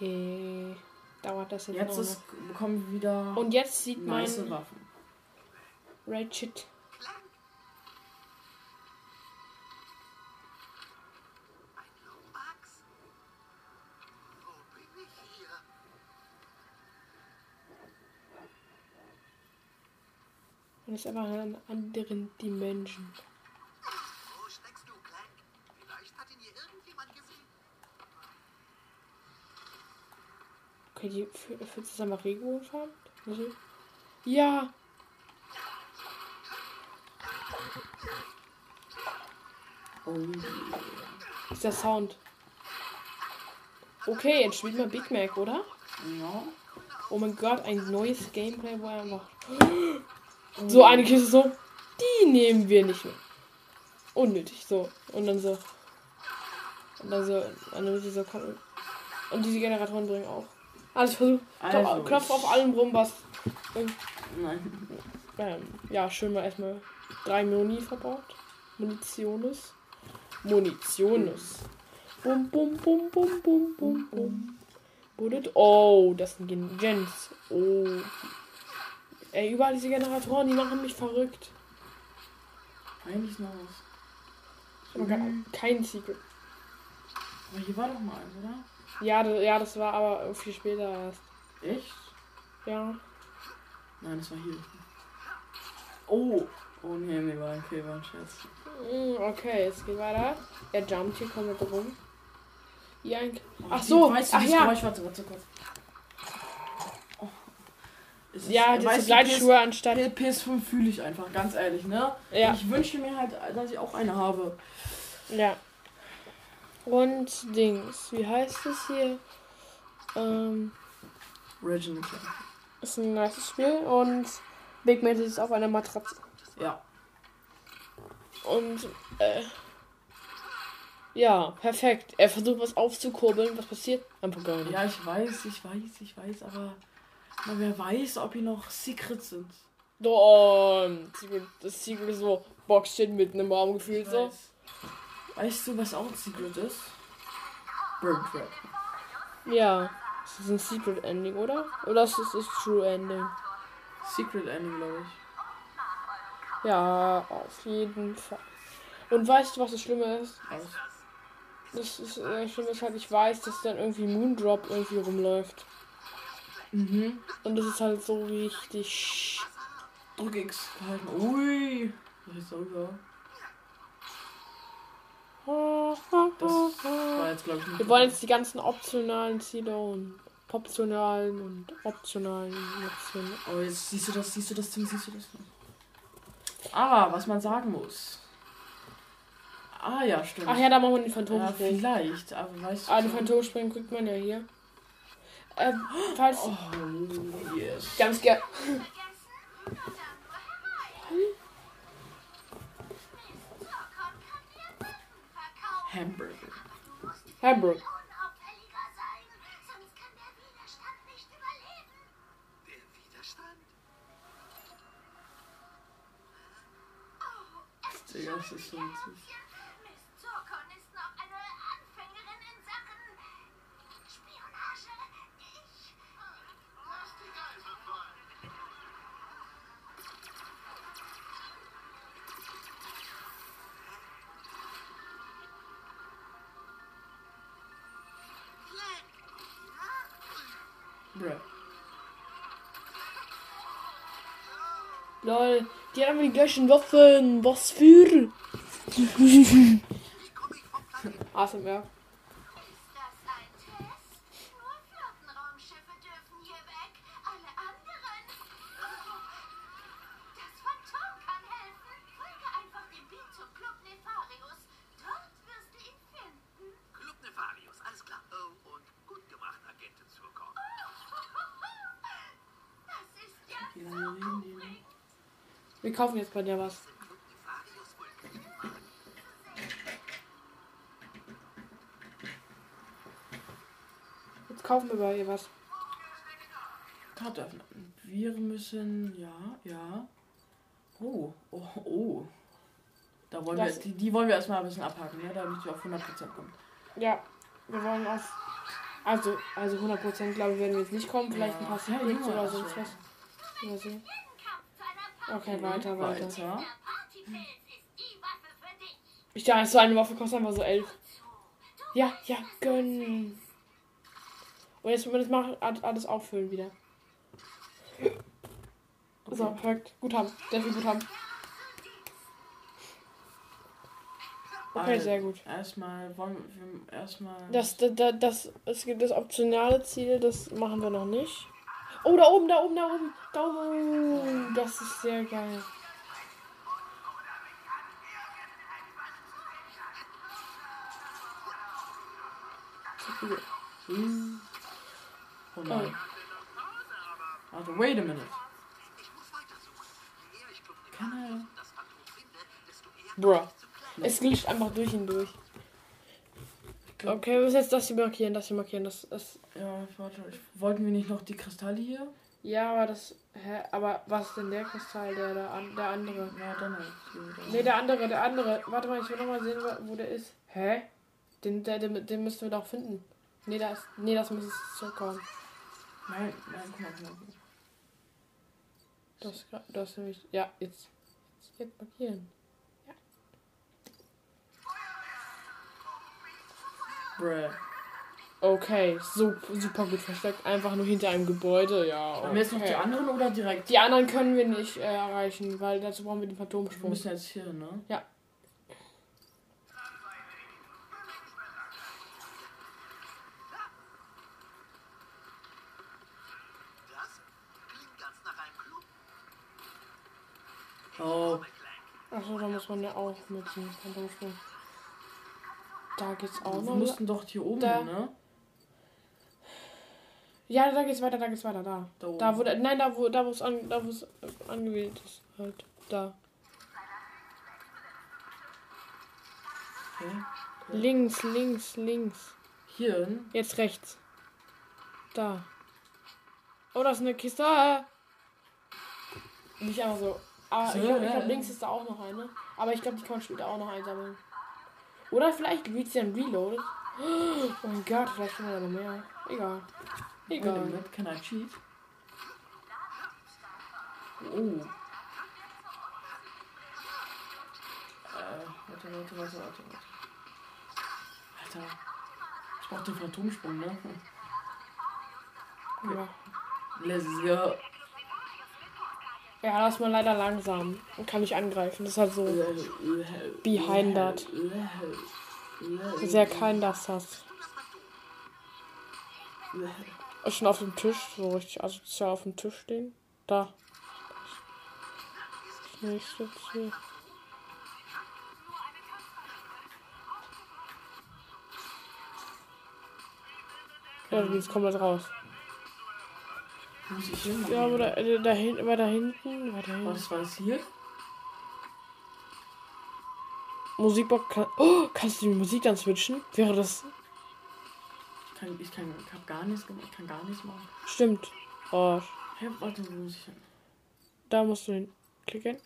Äh, dauert das jetzt, Jetzt noch. ist, bekommen wir wieder Und jetzt sieht nice Waffen. Ratchet. Und ist einfach in einer anderen Dimension. Wo steckst du, Clank? Vielleicht hat ihn hier irgendjemand gesehen. Okay, die für, für zusammen Regenbogenfarben? Also, ja. Oh, Ist der Sound. Okay, jetzt spielt mal Big Mac, oder? ja. Oh mein Gott, ein neues Gameplay, wo er einfach. So eine Kiste so. Die nehmen wir nicht mehr. Unnötig, so. Und dann so. Und dann so. Und dann so kann- Und diese Generatoren bringen auch. Alles versucht. Also, Knopf auf allem rum, was. Nein. Ähm, ja, schön mal erstmal drei Muni verbaut. Munitiones. Munitiones. Bum, bum, bum, bum, bum, bum, bum. Oh, das sind Gen- Gens. Oh. Ey, überall diese Generatoren, die machen mich verrückt. Eigentlich noch was. Gar- Kein Secret. Aber hier war doch mal eins, oder? Ja, das, ja, das war aber viel später erst. Echt? Ja. Nein, das war hier. Oh. Oh nee, nee, war okay, war ein Scherz. Mm, Okay, es geht weiter. Er jumpt hier komplett rum. Hier ein. Ach so, weißt du, ach ja. Geräusch, warte, warte kurz. Ja, diese Gleitschuhe anstatt. PS, PS5 fühle ich einfach, ganz ehrlich, ne? Ja. Ich wünsche mir halt, dass ich auch eine habe. Ja. Und Dings, wie heißt es hier? Ähm, Reginald. ist ein nice Spiel und Big Man ist auf einer Matratze. Ja. Und, äh, ja, perfekt. Er versucht was aufzukurbeln. Was passiert? Einfach gar nicht. Ja, ich weiß, ich weiß, ich weiß, aber na, wer weiß, ob hier noch Secrets sind. Oh, das Secret ist so Boxshit mitten im Raum gefühlt so. weiß. Weißt du, was auch ein Secret ist? Burn Trap. Ja. Das ist ein Secret Ending, oder? Oder ist es das True Ending? Secret Ending, glaube ich. Ja, auf jeden Fall. Und weißt du, was das Schlimme ist? Aus. Das ist, äh, Schlimme ist halt, ich weiß, dass dann irgendwie Moondrop irgendwie rumläuft. Mhm. Und das ist halt so richtig. Drück X gehalten. Ui. Das ist sauber. Das war jetzt, glaube ich, nicht. Wir wollen jetzt die ganzen optionalen Ziele und optionalen und optionalen Optionen. Oh, jetzt siehst du das, siehst du das, Tim, siehst du das? Aber, was man sagen muss. Ah ja, stimmt. Ach ja, da machen wir den ja, Phantomsprung. vielleicht, aber weißt du. Ah, den Phantomspringen kriegt man ja hier. Äh, falls. Oh, yes. Ganz gern. Vergessen? Na dann nur herein. Zucker Bruh. Lol. Die haben die gleichen Waffen. Was für? ASMR. Kaufen jetzt bei dir was. Jetzt kaufen wir bei ihr was. Karte öffnen. Wir müssen. Ja, ja. Oh, oh, oh. Da wollen Das- wir, die, die wollen wir erstmal ein bisschen abhaken, ne? damit wir auf 100% kommen. Ja, wir wollen auf. Also, also 100% glaube ich werden wir jetzt nicht kommen. Vielleicht ein paar Ja, Secrets ja, oder sonst was. Oder so. Kampf zu einer Party. Okay, weiter, weiter. Weiter. Dich. Ich dachte, so eine Waffe kostet einfach so 11. Ja, ja, gönn. Und jetzt, jetzt mach alles auffüllen wieder. So, perfekt. Gut haben. Sehr viel gut haben. Okay, Also, sehr gut. Erstmal wollen wir erstmal. Das, das, das, das, es gibt das optionale Ziel, das machen wir noch nicht. Oh, da oben, da oben, da oben, da oben. Das ist sehr geil. Oh nein. Also, wait a minute. Und desto eher Bruh. Es glitscht einfach durch ihn durch. Okay, wir müssen jetzt das hier markieren, das hier markieren. Das ist. Ja, warte. Ich, wollten wir nicht noch die Kristalle hier? Ja, aber das. Hä? Aber was ist denn der Kristall, der, der, an- der andere? Ja, dann halt. Nee, der andere, der andere. Warte mal, ich will noch mal sehen, wo- der ist. Hä? Den, der, den, den müssen wir doch finden. Nee, das, nee, das muss zurückkommen. Nein, nein, guck mal. Das, das nämlich. Ja, jetzt. Jetzt, jetzt markieren. Bruh. Okay, super, super gut versteckt. Einfach nur hinter einem Gebäude, ja. Haben wir jetzt noch die okay. anderen oder direkt? Die anderen können wir nicht äh, erreichen, weil dazu brauchen wir den Wir Phantomsprung. müssen jetzt hier, ne? Ja. Oh, Achso, da muss man ja auch mit dem Phantomsprung. Da geht's auch wir noch. mussten doch hier oben, Da- ne? Ja, da geht's weiter, da geht's weiter, da. Da oben. Da wo, der- nein, da wo, da wo es an, da wo es angewählt ist, halt, da. Okay. Links, links, links. Hier hin. Jetzt rechts. Da. Oh, das ist eine Kiste. Ah. Nicht einfach so. So, ich glaube, ja, glaub, ja. links ist da auch noch eine. Aber ich glaube, die kann man später auch noch einsammeln. Oder vielleicht dann reloaded. Oh mein Gott, vielleicht da noch mehr. Egal. Wait a Egal. can I cheat? Oh. Äh, warte, warte, warte, warte, warte. Alter. Ich brauch den Phantomsprung, ne? Ja. Let's go. Ja, das mal leider langsam. Und kann nicht angreifen. Das ist halt so behind that. Sehr kein das hast. Ist schon auf dem Tisch, so richtig asozial auf dem Tisch stehen. Da. Das nächste Ziel. Ja, jetzt kommen wir raus. Wo muss ich hin? Ja, aber da, äh, da, hin, da hinten, war da hinten. Was war es hier? Musikbox kann. Oh, kannst du die Musik dann switchen? Wäre das. Ich kann, ich kann, ich hab gar nichts gemacht, ich kann gar nichts machen. Stimmt. Oh, Hä, warte, wo muss ich hin? da musst du hinklicken.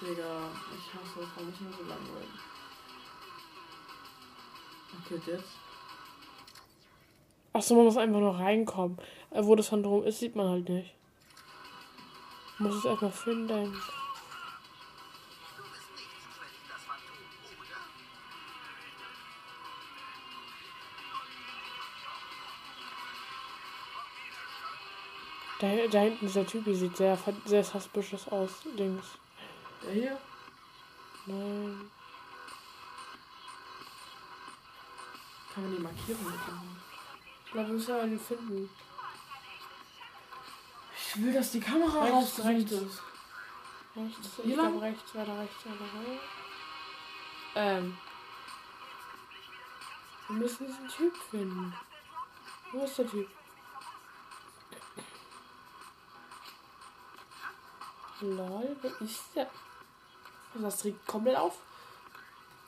Digga, ich hasse das, warum ich nur so langweilig. Okay, jetzt. Achso, man muss einfach nur reinkommen. Äh, Wo das Phantom ist, sieht man halt nicht. Muss es erstmal finden. Da, da hinten ist der Typ, der sieht sehr, sehr suspicious aus. Dings. Der hier? Nein. Kann man die Markierung mitmachen? Ich glaube, wir müssen einen finden. Ich will, dass die Kamera rechts, rechts ist. Rechts, Wie ich glaube rechts, weiter rechts, weiter rechts. Ähm. Wir müssen diesen Typ finden. Wo ist der Typ? Lol, wer ist der? Also, das trägt komplett auf.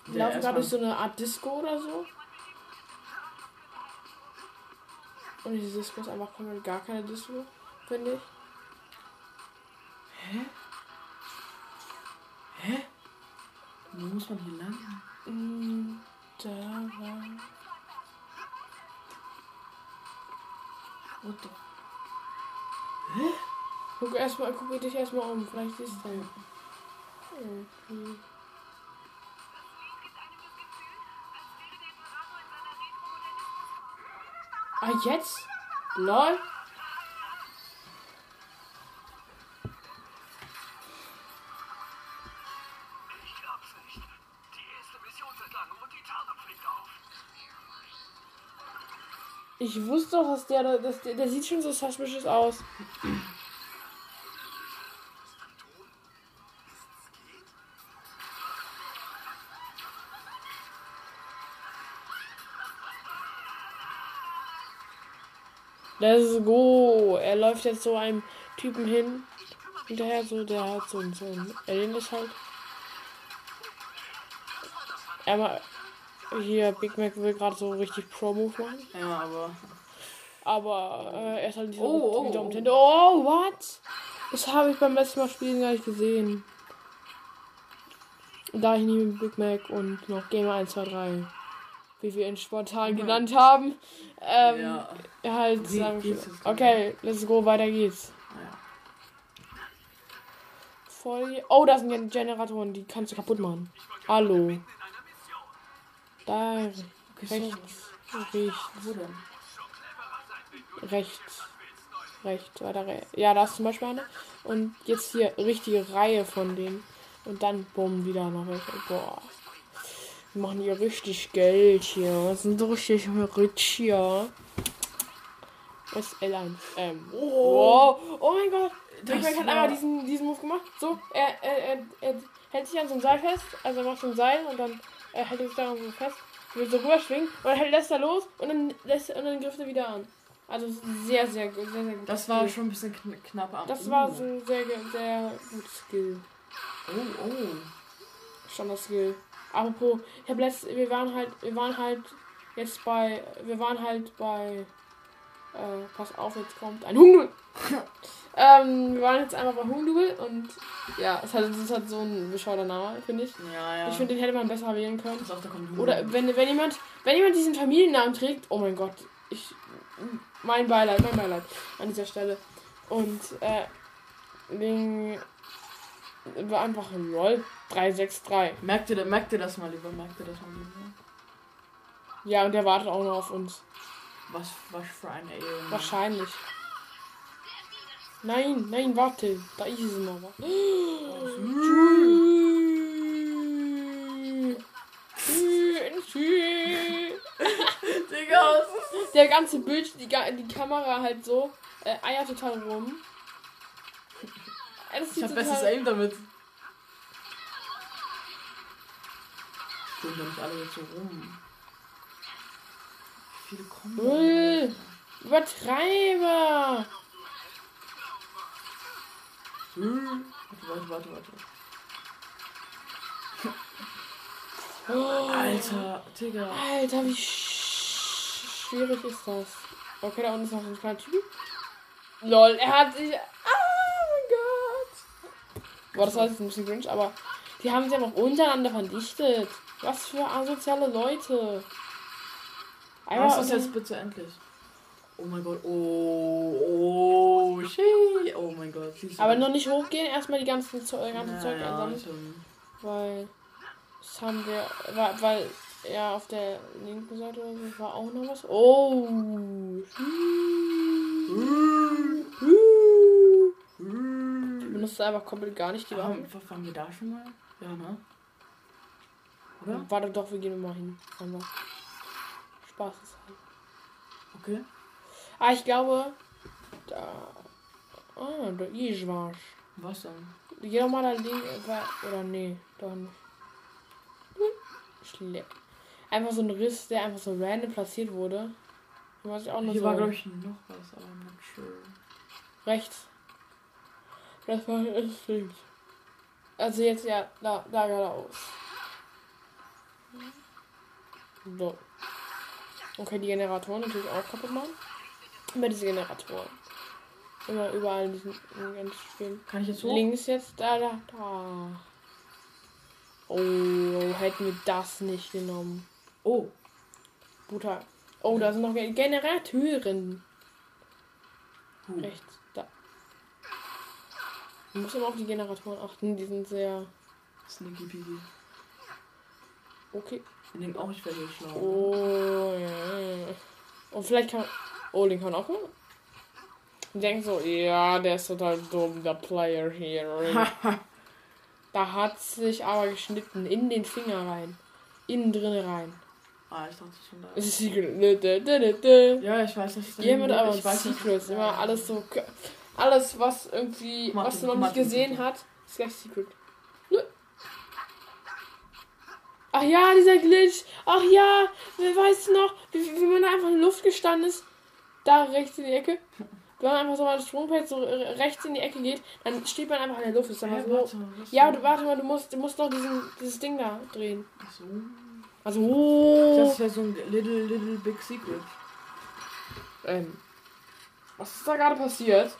Wir laufen gerade durch so eine Art Disco oder so. Und diese Disco ist einfach komplett gar keine Disco, finde ich. Wo muss man hier lang? Mm, Da war. What the Guck erstmal, guck dich erstmal um, vielleicht ist da. Okay. Ah, jetzt? Lol. Ich wusste doch, dass der, da- dass der, der sieht schon so suspicious aus. Let's go. Er läuft jetzt so einem Typen hin. Hinterher so, der hat so, ein- so ein ist halt. Er ma- hier, Big Mac will gerade so richtig Pro-Move machen. Ja, aber. Aber äh, er ist halt nicht so Oh, oh, wieder oh. Tinte. Oh, what? Das habe ich beim letzten Mal spielen gar nicht gesehen. Da ich nie mit Big Mac und noch Gamer 1, 2, 3, wie wir ihn spontan genannt haben, ähm, Ja. halt sagen, okay, let's go, weiter geht's. Ja. Voll, oh, da sind Gen- Generatoren, die kannst du kaputt machen. Hallo. Da, Okay, rechts, rechts, Wo denn? rechts, rechts, weiter rechts. Ja, da ist zum Beispiel eine. Und jetzt hier richtige Reihe von denen. Und dann, bumm, wieder noch welche. Boah. Wir machen hier richtig Geld hier. Sind so richtig rich hier. Was ist L1? Ähm. Oh, oh mein Gott. Mac hat einmal diesen, diesen Move gemacht. So, er, er, er, er hält sich an so ein Seil fest. Also er macht so ein Seil und dann er hält sich daran so fest. Will so rüberschwingen und dann lässt er los und dann lässt und dann grifft er wieder an. Also sehr, sehr, gut, sehr, sehr gut. Das war schon ein bisschen kn knapp am. Das Uh. war so ein sehr, sehr gut Skill. Oh, oh. Standard-Skill. Apropos, ich hab letzt, wir waren halt, wir waren halt jetzt bei, wir waren halt bei, äh, pass auf, jetzt kommt ein Hungdubel. ähm, wir waren jetzt einmal bei Hungdubel und ja, es hat, es hat so ein bescheuerter Name, finde ich. Ja, ja. Ich finde, den hätte man besser wählen können. das auch da kommt Oder wenn, wenn jemand, wenn jemand diesen Familiennamen trägt, oh mein Gott, ich, mein Beileid, mein Beileid an dieser Stelle. Und, äh, wegen, war einfach LOL 363. Merkt ihr, merkt ihr das mal lieber? Merkt ihr das mal lieber? Ja, und der wartet auch noch auf uns. Was, was für ein Alien. Wahrscheinlich. Nein, nein, warte. Da ist es noch. Digga, Der ganze Bild, die, die Kamera halt so, äh, eiert total rum. Das ich hab bestes Aim damit. Stehen doch nicht alle jetzt so rum. Wie viele kommen Null. da? Übertreiber! Hm. Warte, warte, warte, warte. Oh, Alter, Digga. Alter, wie sch schwierig ist das? Okay, da unten ist noch ein kleiner Typ. Lol, er hat sich. Ah, mein Gott! Boah, das war jetzt ein bisschen cringe, aber die haben sich einfach untereinander verdichtet. Was für asoziale Leute. Einmal Was ist jetzt bitte endlich? Oh mein Gott, oh, oh, shit. Oh mein Gott. du aber noch nicht hochgehen, erstmal die ganzen Zeug, ganze Ja, Zeug ja, einsammeln. stimmt. Weil das haben wir, weil, weil ja auf der linken Seite oder so war auch noch was. Oh. Ich benutze einfach komplett gar nicht die Waffen. Waren wir da schon mal? Ja, ne? Oder? Warte doch, wir gehen mal hin. Einfach. Spaß ist halt. Okay. Ah, ich glaube. Da. Ah, da ist was. Was dann? Geh doch mal da links. Oder nee, doch nicht. Schle Einfach so ein Riss, der einfach so random platziert wurde. Was ich auch noch Hier so war, glaube ich, noch was, aber nicht schön. rechts. Das war stimmt. Also jetzt ja, da, da geradeaus. So. Okay, die Generatoren natürlich auch kaputt machen. Immer diese Generatoren. Immer überall in diesen ganz Spielen. Kann ich jetzt hoch? Links jetzt, da, da, da. Oh, hätten wir das nicht genommen. Oh, Bruder. Oh, da sind noch Ge- Generatoren. Huh. Rechts, da. Man muss immer auf die Generatoren achten, die sind sehr. Sneaky Peaky. Okay. Ich denke auch, ich werde hier schlau. Oh, ja. Und vielleicht kann. Oh, den kann auch. Und denkt so, ja, der ist total dumm, der Player hier. da hat sich aber geschnitten in den Finger rein. Innen drin rein. ah, ich dachte schon da. Secret. Ja, ich weiß nicht. Jemand aber ich weiß nicht. Secrets. Immer alles so. Alles, was irgendwie. Martin, was du noch nicht Martin, gesehen Martin. hat, ist gleich Secret. Ach ja, dieser Glitch. Ach ja, wer weiß noch, wie, wie man da einfach in Luft gestanden ist. Da rechts in die Ecke. Wenn man einfach so mal das Sprungfeld so rechts in die Ecke geht, dann steht man einfach in der Luft. Ist einfach so. Ja, du, warte mal, du musst, du musst noch diesen, dieses Ding da drehen. Ach so. Also, oh. Das wäre so ein little, little big secret. ähm, was ist da gerade passiert?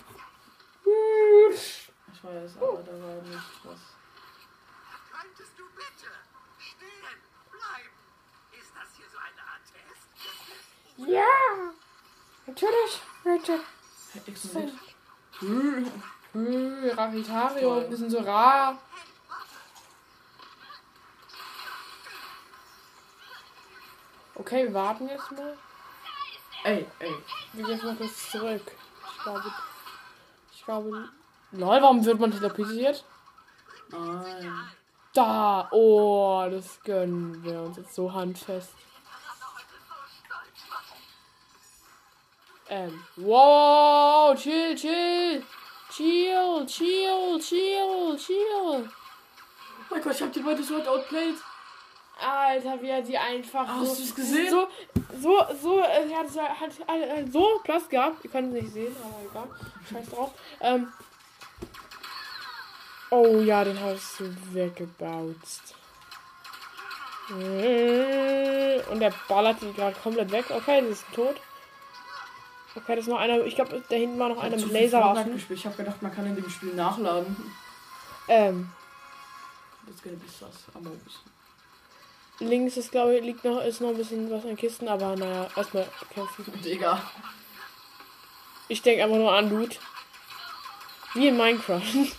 Ich weiß, aber da war nicht was. Könntest du bitte stehen bleiben? Ist das hier so eine Art Test? Ja, natürlich, Richard. Hm, Toll. ein bisschen so rar. Okay, wir warten jetzt mal. Ey, ey. Wir gehen jetzt mal kurz zurück. Ich glaube. Ich glaube. Lol, warum wird man teleportiert? Nein. Da! Oh, das gönnen wir uns jetzt so handfest. Ähm. Wow! Chill, chill! Chill, chill, chill, chill! Oh mein Gott, ich hab die beide Sword outplayed. Alter, wie er die einfach Hast so, du's gesehen? so, so, so, äh, er hat, hat, hat äh, so Platz gehabt. Ihr könnt es nicht sehen, aber egal. Scheiß drauf. Ähm. Oh ja, den hast du weggebounced. Äh, Und der ballert die gerade komplett weg. Okay, die ist tot. Okay, das ist noch einer. Ich glaube, da hinten war noch Ich einer mit Laserwaffen. Ich hab gedacht, man kann in dem Spiel nachladen. Ähm, Das geht bis was. Aber links ist, glaube ich, liegt noch, ist noch ein bisschen was an Kisten, aber naja, erstmal kämpfen. Digga. Ich denke einfach nur an Loot. Wie in Minecraft.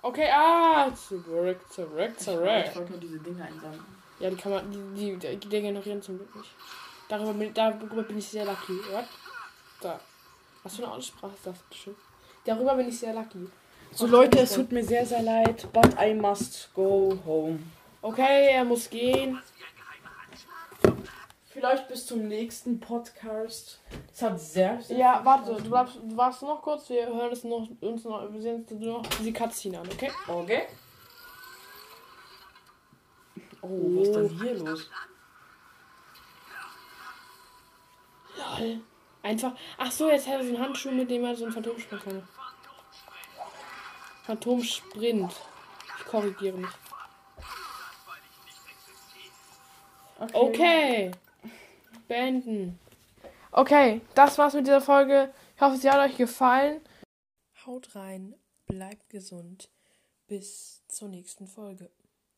Okay, ah, zurück, zurück, Ich zurück. wollte nur diese Dinge einsammeln. Ja, die kann man, die, die, die degenerieren zum Glück nicht. Darüber bin, darüber bin ich sehr lucky. What? Da. Was für eine Aussprache ist das bestimmt? Darüber bin ich sehr lucky. So Leute, es tut mir sehr, sehr leid, but I must go home. Okay, er muss gehen. Vielleicht bis zum nächsten Podcast. Es hat sehr, sehr Ja, warte, du bleibst, du warst noch kurz. Wir hören es noch, uns noch, wir sehen uns noch die Cutscene an, okay? Okay. Oh, was ist denn hier los? Lol. Einfach. Ach so, jetzt hat er so einen Handschuh, mit dem er so einen Phantom springen kann. Phantomsprint. Ich korrigiere mich. Okay. Beenden. Okay, das war's mit dieser Folge. Ich hoffe, sie hat euch gefallen. Haut rein, bleibt gesund. Bis zur nächsten Folge.